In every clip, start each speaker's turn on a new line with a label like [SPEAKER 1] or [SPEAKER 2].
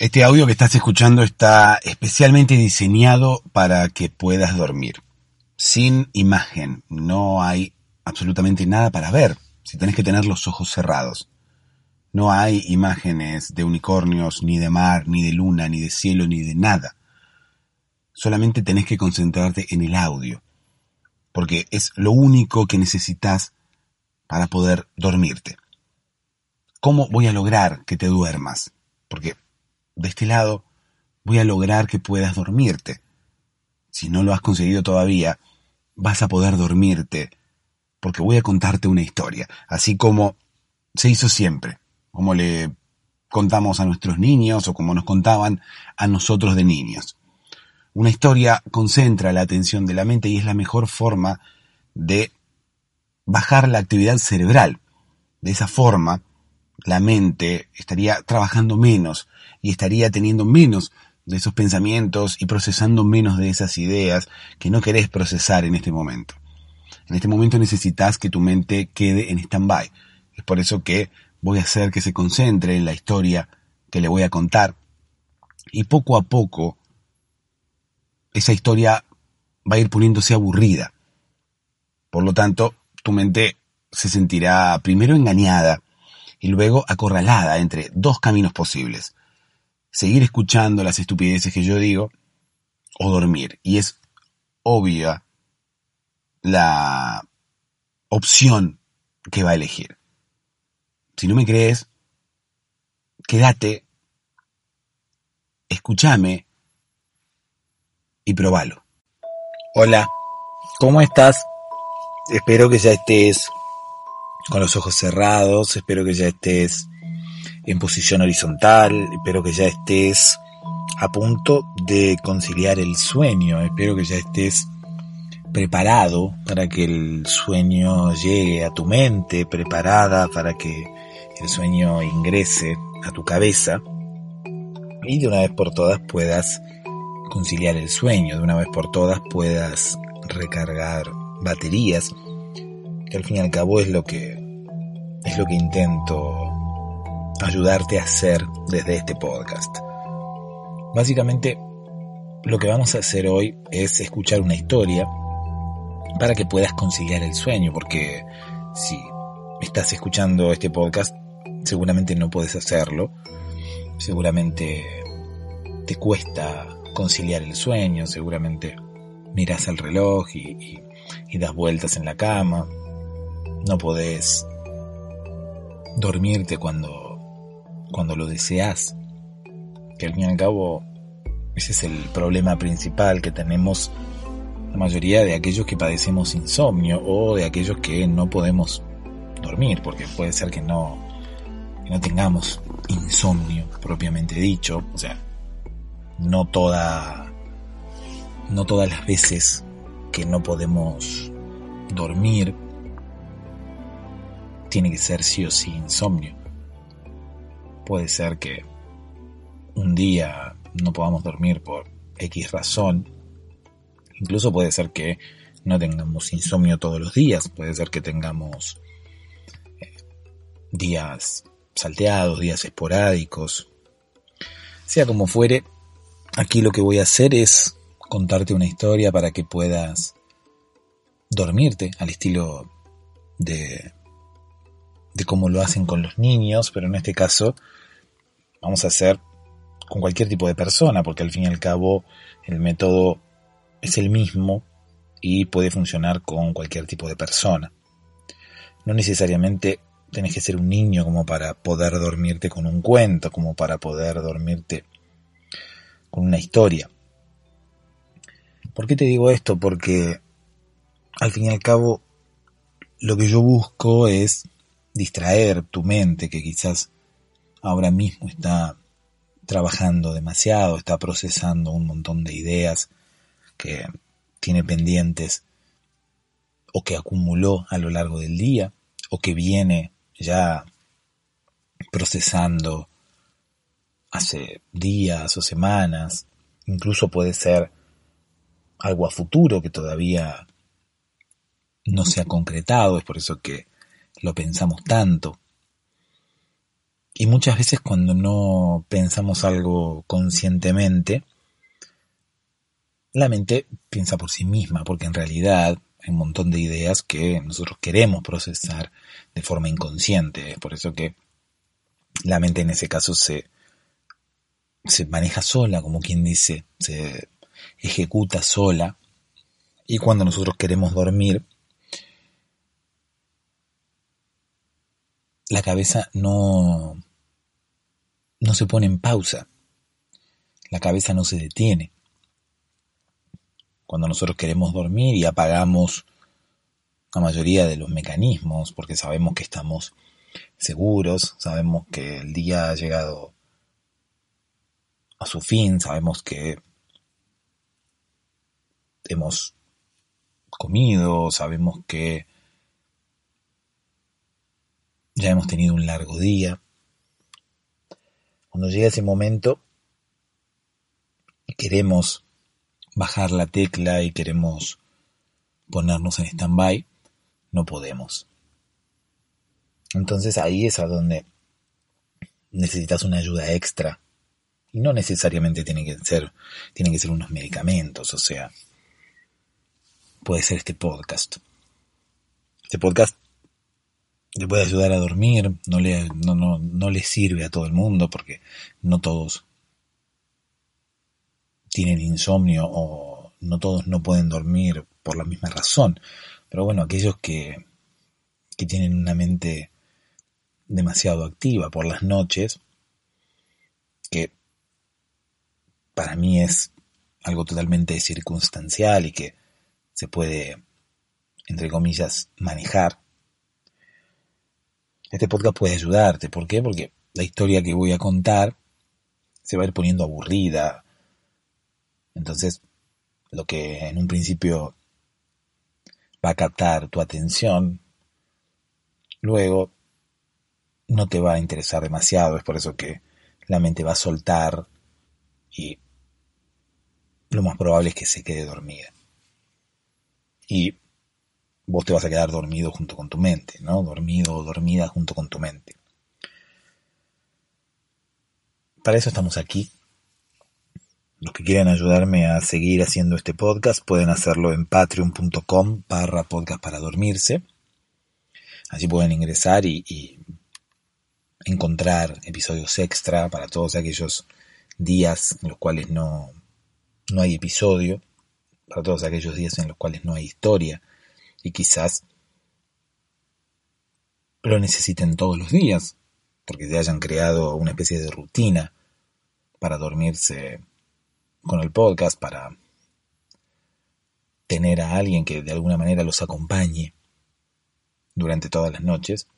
[SPEAKER 1] Este audio que estás escuchando está especialmente diseñado para que puedas dormir. Sin imagen, no hay absolutamente nada para ver, si tenés que tener los ojos cerrados. No hay imágenes de unicornios, ni de mar, ni de luna, ni de cielo, ni de nada. Solamente tenés que concentrarte en el audio, porque es lo único que necesitas para poder dormirte. ¿Cómo voy a lograr que te duermas? Porque de este lado voy a lograr que puedas dormirte. Si no lo has conseguido todavía, vas a poder dormirte, porque voy a contarte una historia, así como se hizo siempre, como le contamos a nuestros niños o como nos contaban a nosotros de niños. Una historia concentra la atención de la mente y es la mejor forma de bajar la actividad cerebral. De esa forma, la mente estaría trabajando menos y estaría teniendo menos de esos pensamientos y procesando menos de esas ideas que no querés procesar en este momento. En este momento necesitas que tu mente quede en stand-by. Es por eso que voy a hacer que se concentre en la historia que le voy a contar y poco a poco esa historia va a ir poniéndose aburrida. Por lo tanto, tu mente se sentirá primero engañada y luego acorralada entre dos caminos posibles. Seguir escuchando las estupideces que yo digo o dormir. Y es obvia la opción que va a elegir. Si no me crees, quédate, escúchame y probalo. Hola, ¿cómo estás? Espero que ya estés con los ojos cerrados, espero que ya estés en posición horizontal, espero que ya estés a punto de conciliar el sueño, espero que ya estés preparado para que el sueño llegue a tu mente, preparada para que el sueño ingrese a tu cabeza y de una vez por todas puedas conciliar el sueño, de una vez por todas puedas recargar baterías, que al fin y al cabo es lo que es lo que intento ayudarte a hacer desde este podcast. Básicamente, lo que vamos a hacer hoy es escuchar una historia para que puedas conciliar el sueño, porque si estás escuchando este podcast, seguramente no puedes hacerlo, seguramente te cuesta conciliar el sueño, seguramente miras al reloj y, y das vueltas en la cama, no podés dormirte cuando, cuando lo deseas. Que al fin y al cabo, ese es el problema principal que tenemos la mayoría de aquellos que padecemos insomnio o de aquellos que no podemos dormir, porque puede ser que no, no tengamos insomnio propiamente dicho, o sea, no toda, no todas las veces que no podemos dormir tiene que ser sí o sí insomnio. Puede ser que un día no podamos dormir por X razón. Incluso puede ser que no tengamos insomnio todos los días. Puede ser que tengamos eh, días salteados, días esporádicos. Sea como fuere, aquí lo que voy a hacer es contarte una historia para que puedas dormirte al estilo de de cómo lo hacen con los niños, pero en este caso vamos a hacer con cualquier tipo de persona, porque al fin y al cabo el método es el mismo y puede funcionar con cualquier tipo de persona. No necesariamente tenés que ser un niño como para poder dormirte con un cuento, como para poder dormirte con una historia. ¿Por qué te digo esto? Porque al fin y al cabo lo que yo busco es distraer tu mente que quizás ahora mismo está trabajando demasiado, está procesando un montón de ideas que tiene pendientes o que acumuló a lo largo del día o que viene ya procesando hace días o semanas, incluso puede ser algo a futuro que todavía no se ha concretado, es por eso que lo pensamos tanto.
[SPEAKER 2] Y muchas veces cuando no pensamos algo conscientemente, la mente piensa por sí misma, porque en realidad hay un montón de ideas que nosotros queremos procesar de forma inconsciente. Es por eso que la mente en ese caso se, se maneja sola, como quien dice, se ejecuta sola. Y cuando nosotros queremos dormir, la cabeza no, no se pone en pausa. La cabeza no se detiene. Cuando nosotros queremos dormir y apagamos la mayoría de los mecanismos porque sabemos que estamos seguros, sabemos que el día ha llegado a su fin, sabemos que hemos comido, sabemos que ya hemos tenido un largo día. Cuando llega ese momento queremos bajar la tecla y queremos ponernos en stand-by, no podemos. Entonces ahí es a donde necesitas una ayuda extra. Y no necesariamente tiene que ser, tienen que ser unos medicamentos, o sea, puede ser este podcast. Este podcast le puede ayudar a dormir, no le, no, no, no le sirve a todo el mundo porque no todos tienen insomnio o no todos no pueden dormir por la misma razón. Pero bueno, aquellos que, que tienen una mente demasiado activa por las noches, que para mí es algo totalmente circunstancial y que se puede, entre comillas, manejar, este podcast puede ayudarte. ¿Por qué? Porque la historia que voy a contar se va a ir poniendo aburrida. Entonces, lo que en un principio va a captar tu atención, luego no te va a interesar demasiado. Es por eso que la mente va a soltar y lo más probable es que se quede dormida. Y vos te vas a quedar dormido junto con tu mente, ¿no? Dormido o dormida junto con tu mente. Para eso estamos aquí. Los que quieran ayudarme a seguir haciendo este podcast pueden hacerlo en patreon.com barra podcast para dormirse. Allí pueden ingresar y, y encontrar episodios extra para todos aquellos días en los cuales no, no hay episodio, para todos aquellos días en los cuales no hay historia, y quizás lo necesiten todos los días, porque se hayan creado una especie de rutina para dormirse con el podcast, para tener a alguien que de alguna manera los acompañe durante todas las noches,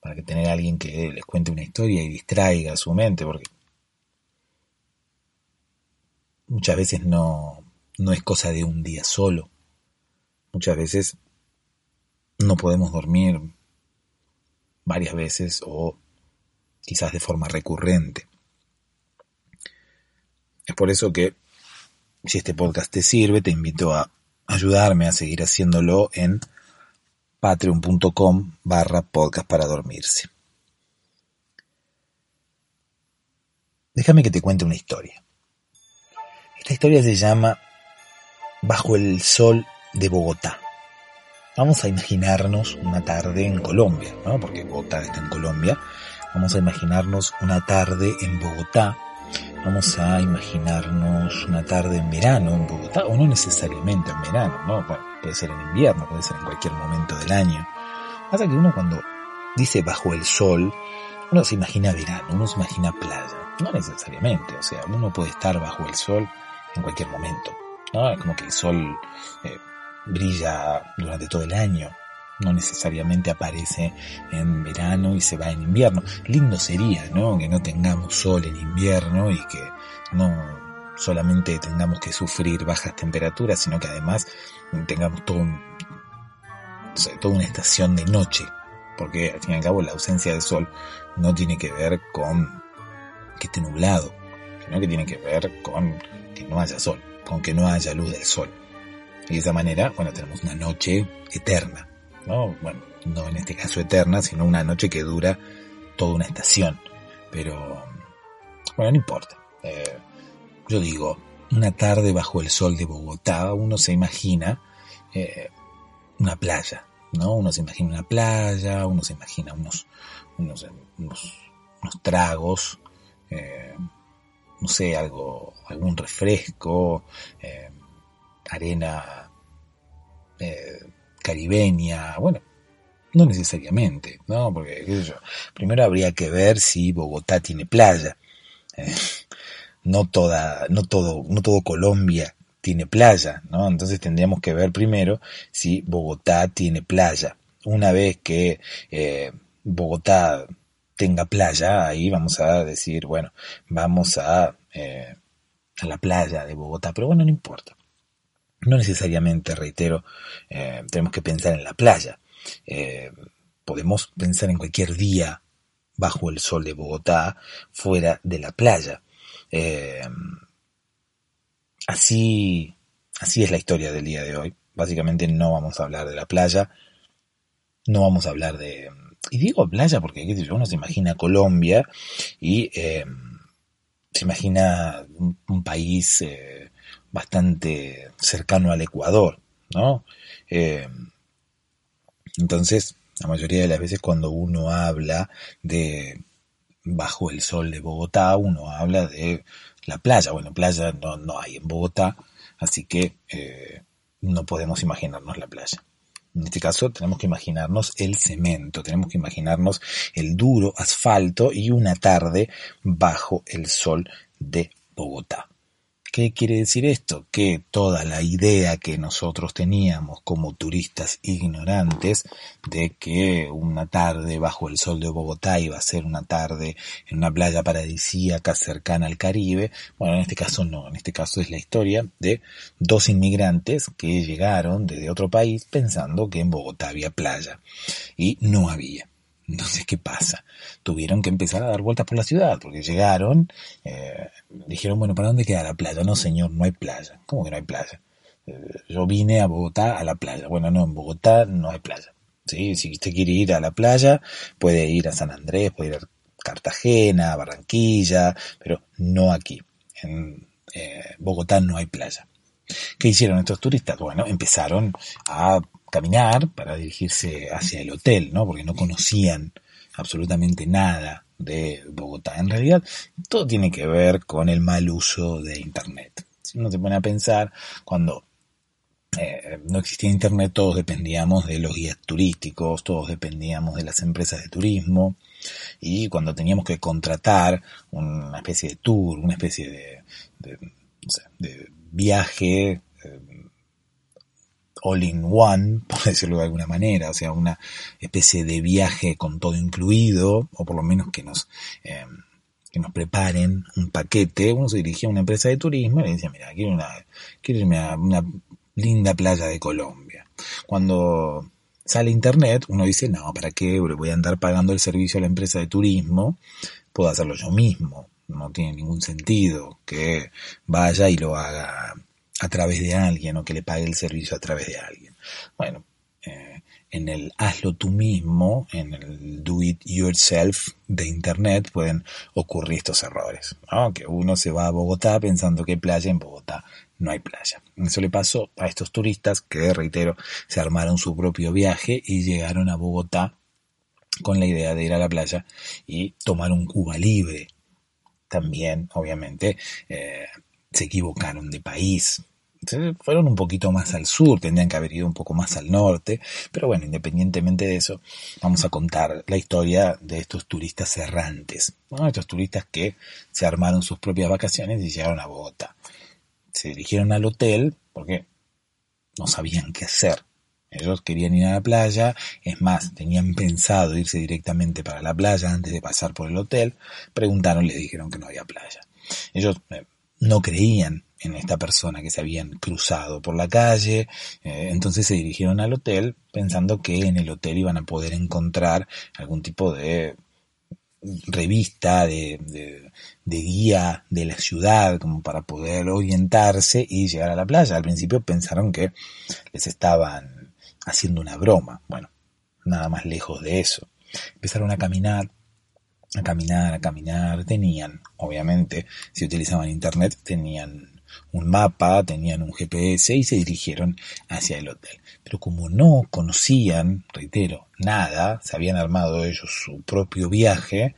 [SPEAKER 2] para que tener a alguien que les cuente una historia y distraiga su mente, porque muchas veces no, no es cosa de un día solo, Muchas veces no podemos dormir varias veces o quizás de forma recurrente. Es por eso que si este podcast te sirve, te invito a ayudarme a seguir haciéndolo en patreon.com barra podcast para dormirse. Déjame que te cuente una historia. Esta historia se llama Bajo el sol de Bogotá. Vamos a imaginarnos una tarde en Colombia, ¿no? Porque Bogotá está en Colombia. Vamos a imaginarnos una tarde en Bogotá. Vamos a imaginarnos una tarde en verano en Bogotá, o no necesariamente en verano, ¿no? puede ser en invierno, puede ser en cualquier momento del año. Pasa que uno cuando dice bajo el sol, uno se imagina verano, uno se imagina playa. No necesariamente, o sea, uno puede estar bajo el sol en cualquier momento. ¿no? Es como que el sol eh, brilla durante todo el año, no necesariamente aparece en verano y se va en invierno. Lindo sería, ¿no? Que no tengamos sol en invierno y que no solamente tengamos que sufrir bajas temperaturas, sino que además tengamos todo toda una estación de noche, porque al fin y al cabo la ausencia de sol no tiene que ver con que esté nublado, sino que tiene que ver con que no haya sol, con que no haya luz del sol. Y de esa manera, bueno, tenemos una noche eterna, ¿no? Bueno, no en este caso eterna, sino una noche que dura toda una estación. Pero, bueno, no importa. Eh, yo digo, una tarde bajo el sol de Bogotá, uno se imagina eh, una playa, ¿no? Uno se imagina una playa, uno se imagina unos, unos, unos, tragos, eh, no sé, algo, algún refresco, arena caribeña, bueno, no necesariamente, ¿no? Porque, qué sé yo, primero habría que ver si Bogotá tiene playa. Eh, no toda, no todo, no todo Colombia tiene playa, ¿no? Entonces tendríamos que ver primero si Bogotá tiene playa. Una vez que eh, Bogotá tenga playa, ahí vamos a decir, bueno, vamos a, eh, a la playa de Bogotá, pero bueno, no importa. No necesariamente, reitero, tenemos que pensar en la playa. Eh, podemos pensar en cualquier día bajo el sol de Bogotá, fuera de la playa. Eh, así, así es la historia del día de hoy. Básicamente no vamos a hablar de la playa, no vamos a hablar de... Y digo playa porque uno se imagina Colombia y eh, se imagina un, país bastante cercano al Ecuador, ¿no? Entonces, la mayoría de las veces cuando uno habla de bajo el sol de Bogotá, uno habla de la playa. Bueno, playa no, no hay en Bogotá, así que eh, no podemos imaginarnos la playa. En este caso tenemos que imaginarnos el cemento, tenemos que imaginarnos el duro asfalto y una tarde bajo el sol de Bogotá. ¿Qué quiere decir esto? Que toda la idea que nosotros teníamos como turistas ignorantes de que una tarde bajo el sol de Bogotá iba a ser una tarde en una playa paradisíaca cercana al Caribe, bueno, en este caso no, en este caso es la historia de dos inmigrantes que llegaron desde otro país pensando que en Bogotá había playa y no había. Entonces, ¿qué pasa? Tuvieron que empezar a dar vueltas por la ciudad, porque llegaron, eh, dijeron, bueno, ¿para dónde queda la playa? No, señor, no hay playa. ¿Cómo que no hay playa? Eh, yo vine a Bogotá a la playa. Bueno, no, en Bogotá no hay playa. ¿sí? Si usted quiere ir a la playa, puede ir a San Andrés, puede ir a Cartagena, a Barranquilla, pero no aquí. En eh, Bogotá no hay playa. ¿Qué hicieron estos turistas? Bueno, empezaron a caminar para dirigirse hacia el hotel, ¿no? Porque no conocían absolutamente nada de Bogotá. En realidad, todo tiene que ver con el mal uso de Internet. Si uno se pone a pensar, cuando eh, no existía Internet, todos dependíamos de los guías turísticos, todos dependíamos de las empresas de turismo, y cuando teníamos que contratar una especie de tour, una especie de, viaje, one, por decirlo de alguna manera, o sea, una especie de viaje con todo incluido, o por lo menos que nos, eh, que nos preparen un paquete, uno se dirigía a una empresa de turismo y le decía, mira, quiero, una, quiero irme a una linda playa de Colombia. Cuando sale internet, uno dice, no, ¿para qué? Voy a andar pagando el servicio a la empresa de turismo, puedo hacerlo yo mismo. No tiene ningún sentido que vaya y lo haga a través de alguien o que le pague el servicio a través de alguien. Bueno, eh, en el hazlo tú mismo, en el do it yourself de internet pueden ocurrir estos errores. Que uno se va a Bogotá pensando que hay playa, en Bogotá no hay playa. Eso le pasó a estos turistas que, reitero, se armaron su propio viaje y llegaron a Bogotá con la idea de ir a la playa y tomar un Cuba libre. También, obviamente, eh, se equivocaron de país. fueron un poquito más al sur, tendrían que haber ido un poco más al norte, pero bueno, independientemente de eso, vamos a contar la historia de estos turistas errantes, estos turistas que se armaron sus propias vacaciones y llegaron a Bogotá. Se dirigieron al hotel porque no sabían qué hacer. Ellos querían ir a la playa, es más, tenían pensado irse directamente para la playa antes de pasar por el hotel, preguntaron, le dijeron que no había playa. Ellos eh, no creían en esta persona que se habían cruzado por la calle, eh, entonces se dirigieron al hotel pensando que en el hotel iban a poder encontrar algún tipo de revista, de, guía de la ciudad, como para poder orientarse y llegar a la playa. Al principio pensaron que les estaban haciendo una broma. Bueno, nada más lejos de eso. Empezaron a caminar a caminar, a caminar. Tenían, obviamente, si utilizaban internet, tenían un mapa, tenían un GPS y se dirigieron hacia el hotel. Pero como no conocían, reitero, nada, se habían armado ellos su propio viaje,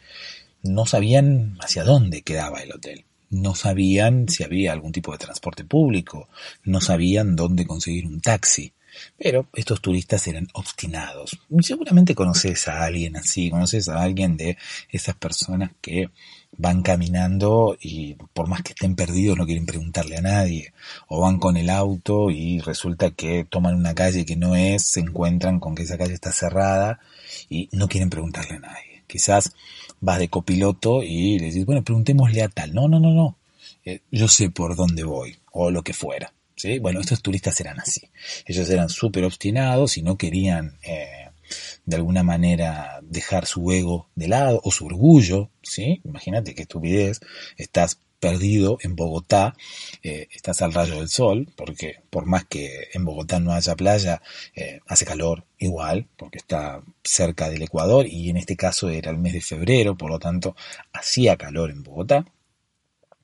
[SPEAKER 2] no sabían hacia dónde quedaba el hotel. No sabían si había algún tipo de transporte público, no sabían dónde conseguir un taxi. Pero estos turistas eran obstinados. Seguramente conoces a alguien así, conoces a alguien de esas personas que van caminando y por más que estén perdidos no quieren preguntarle a nadie. O van con el auto y resulta que toman una calle que no es, se encuentran con que esa calle está cerrada y no quieren preguntarle a nadie. Quizás vas de copiloto y le dices, bueno, preguntémosle a tal. No, no, no, no. Eh, yo sé por dónde voy o lo que fuera. ¿Sí? Bueno, estos turistas eran así. Ellos eran súper obstinados y no querían eh, de alguna manera dejar su ego de lado o su orgullo. ¿sí? Imagínate qué estupidez. Estás perdido en Bogotá, eh, estás al rayo del sol, porque por más que en Bogotá no haya playa, eh, hace calor igual, porque está cerca del Ecuador y en este caso era el mes de febrero, por lo tanto hacía calor en Bogotá.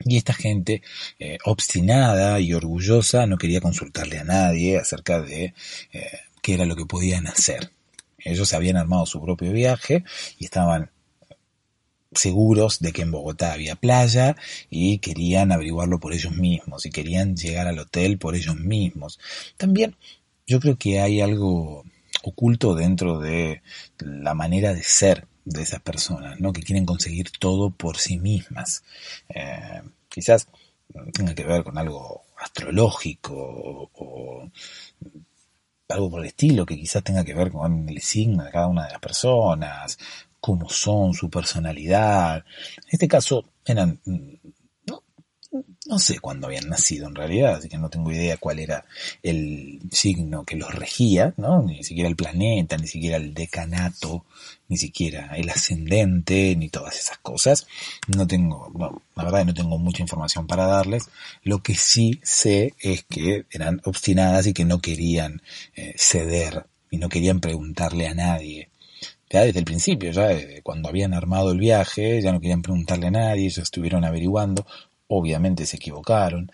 [SPEAKER 2] Y esta gente eh, obstinada y orgullosa no quería consultarle a nadie acerca de eh, qué era lo que podían hacer. Ellos habían armado su propio viaje y estaban seguros de que en Bogotá había playa y querían averiguarlo por ellos mismos y querían llegar al hotel por ellos mismos. También yo creo que hay algo oculto dentro de la manera de ser de esas personas, ¿no? Que quieren conseguir todo por sí mismas. Eh, quizás tenga que ver con algo astrológico o, algo por el estilo, que quizás tenga que ver con el signo de cada una de las personas, cómo son, su personalidad. En este caso eran no sé cuándo habían nacido en realidad, así que no tengo idea cuál era el signo que los regía, ¿no? Ni siquiera el planeta, ni siquiera el decanato, ni siquiera el ascendente, ni todas esas cosas. No tengo, la verdad no tengo mucha información para darles. Lo que sí sé es que eran obstinadas y que no querían eh, ceder y no querían preguntarle a nadie. Ya desde el principio, ya cuando habían armado el viaje, ya no querían preguntarle a nadie, ellos estuvieron averiguando, obviamente se equivocaron,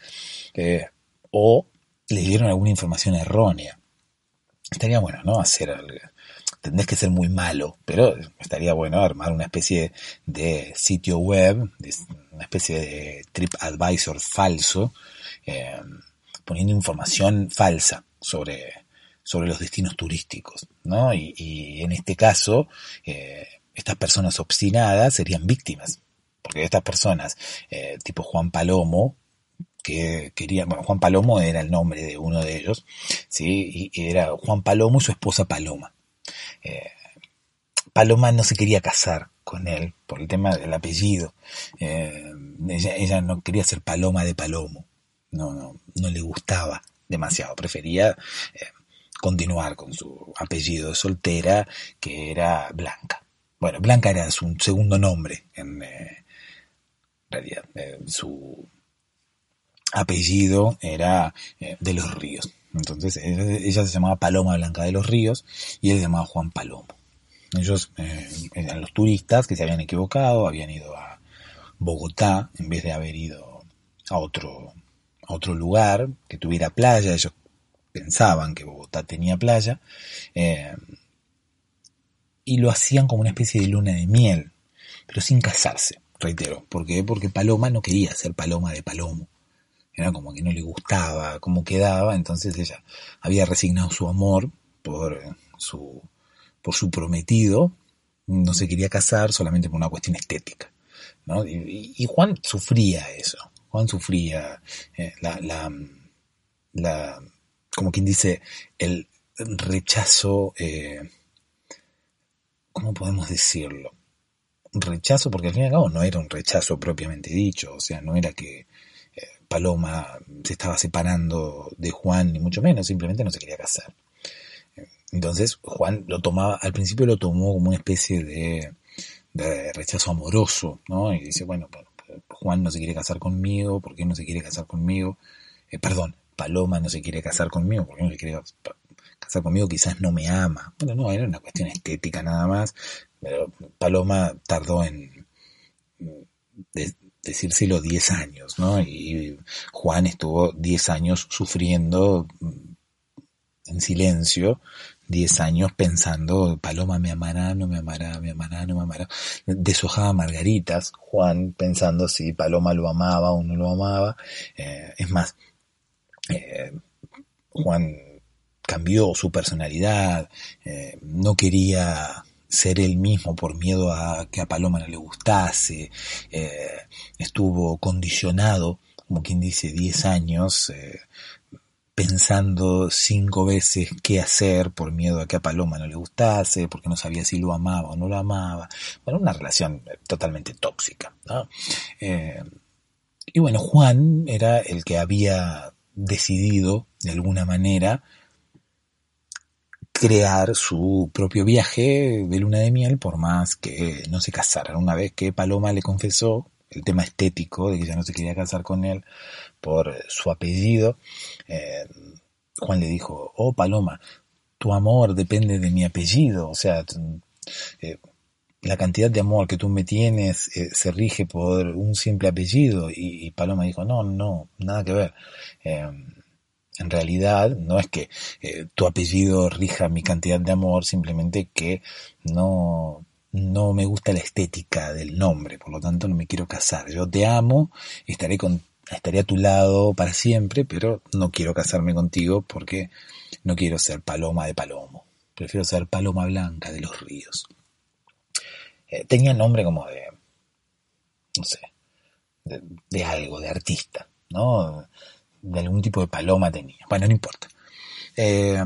[SPEAKER 2] eh, o le dieron alguna información errónea. Estaría bueno, ¿no? Hacer algo. Tendés que ser muy malo, pero estaría bueno armar una especie de sitio web, una especie de trip advisor falso, eh, poniendo información falsa sobre, sobre los destinos turísticos, ¿no? Y, en este caso, eh, estas personas obstinadas serían víctimas porque estas personas, eh, tipo Juan Palomo, que querían, bueno, Juan Palomo era el nombre de uno de ellos, ¿sí? Y era Juan Palomo y su esposa Paloma. Eh, Paloma no se quería casar con él por el tema del apellido. Eh, ella, no quería ser Paloma de Palomo. No, no, no le gustaba demasiado. Prefería continuar con su apellido de soltera, que era Blanca. Bueno, Blanca era su segundo nombre en, realidad. Eh, su apellido era eh, de los Ríos. Entonces ella se llamaba Paloma Blanca de los Ríos y él se llamaba Juan Palomo. Ellos eh, eran los turistas que se habían equivocado, habían ido a Bogotá en vez de haber ido a otro, a otro lugar que tuviera playa. Ellos pensaban que Bogotá tenía playa y lo hacían como una especie de luna de miel, pero sin casarse reitero. ¿Por qué? Porque Paloma no quería ser Paloma de Palomo. Era como que no le gustaba cómo quedaba, entonces ella había resignado su amor por su, por su prometido, no se quería casar solamente por una cuestión estética. ¿no? Y, Juan sufría eso. Juan sufría eh, la, la, la, como quien dice, el rechazo, eh, ¿cómo podemos decirlo? Rechazo, porque al fin y al cabo no era un rechazo propiamente dicho, o sea, no era que eh, Paloma se estaba separando de Juan, ni mucho menos, simplemente no se quería casar. Entonces Juan lo tomaba, al principio lo tomó como una especie de, rechazo amoroso, ¿no? Y dice, bueno, Juan no se quiere casar conmigo, ¿por qué no se quiere casar conmigo? Eh, perdón, Paloma no se quiere casar conmigo, ¿por qué no se quiere casar conmigo? Quizás no me ama. Bueno, no, era una cuestión estética nada más, pero Paloma tardó en, decírselo 10 años, ¿no? Y Juan estuvo 10 años sufriendo en silencio, 10 años pensando, Paloma me amará, no me amará, me amará, no me amará. Deshojaba margaritas, Juan pensando si Paloma lo amaba o no lo amaba. Eh, es más, eh, Juan cambió su personalidad, eh, no quería ser él mismo por miedo a que a Paloma no le gustase, estuvo condicionado, como quien dice, 10 años, pensando cinco veces qué hacer por miedo a que a Paloma no le gustase, porque no sabía si lo amaba o no lo amaba. Bueno, una relación totalmente tóxica. Eh, y bueno, Juan era el que había decidido, de alguna manera, crear su propio viaje de luna de miel, por más que no se casaran. Una vez que Paloma le confesó el tema estético, de que ya no se quería casar con él por su apellido, eh, Juan le dijo, oh Paloma, tu amor depende de mi apellido, o sea, eh, la cantidad de amor que tú me tienes eh, se rige por un simple apellido. Y, Paloma dijo, no, no, nada que ver. En realidad no es que tu apellido rija mi cantidad de amor, simplemente que no, no me gusta la estética del nombre, por lo tanto no me quiero casar. Yo te amo, estaré, con, estaré a tu lado para siempre, pero no quiero casarme contigo porque no quiero ser paloma de palomo. Prefiero ser paloma blanca de los ríos. Eh, tenía nombre como de, no sé, de, algo, de artista, ¿no? De algún tipo de paloma tenía. Bueno, no importa. Eh,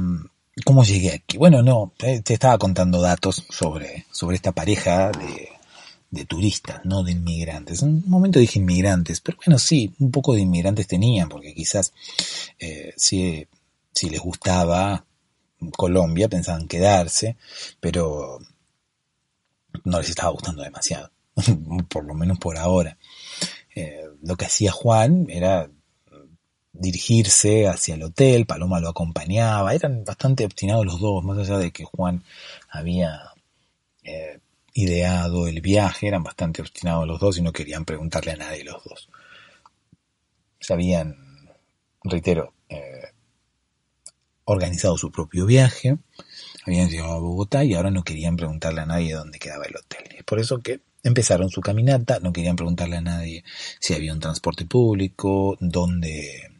[SPEAKER 2] ¿Cómo llegué aquí? Bueno, no, te estaba contando datos sobre, sobre esta pareja de, de turistas, no de inmigrantes. En un momento dije inmigrantes, pero bueno, sí, un poco de inmigrantes tenían, porque quizás eh, si, si les gustaba Colombia pensaban quedarse, pero no les estaba gustando demasiado, por lo menos por ahora. Eh, lo que hacía Juan era dirigirse hacia el hotel, Paloma lo acompañaba, eran bastante obstinados los dos, más allá de que Juan había eh, ideado el viaje, eran bastante obstinados los dos y no querían preguntarle a nadie los dos. Se habían, reitero, eh, organizado su propio viaje, habían llegado a Bogotá y ahora no querían preguntarle a nadie dónde quedaba el hotel. Es por eso que empezaron su caminata, no querían preguntarle a nadie si había un transporte público, dónde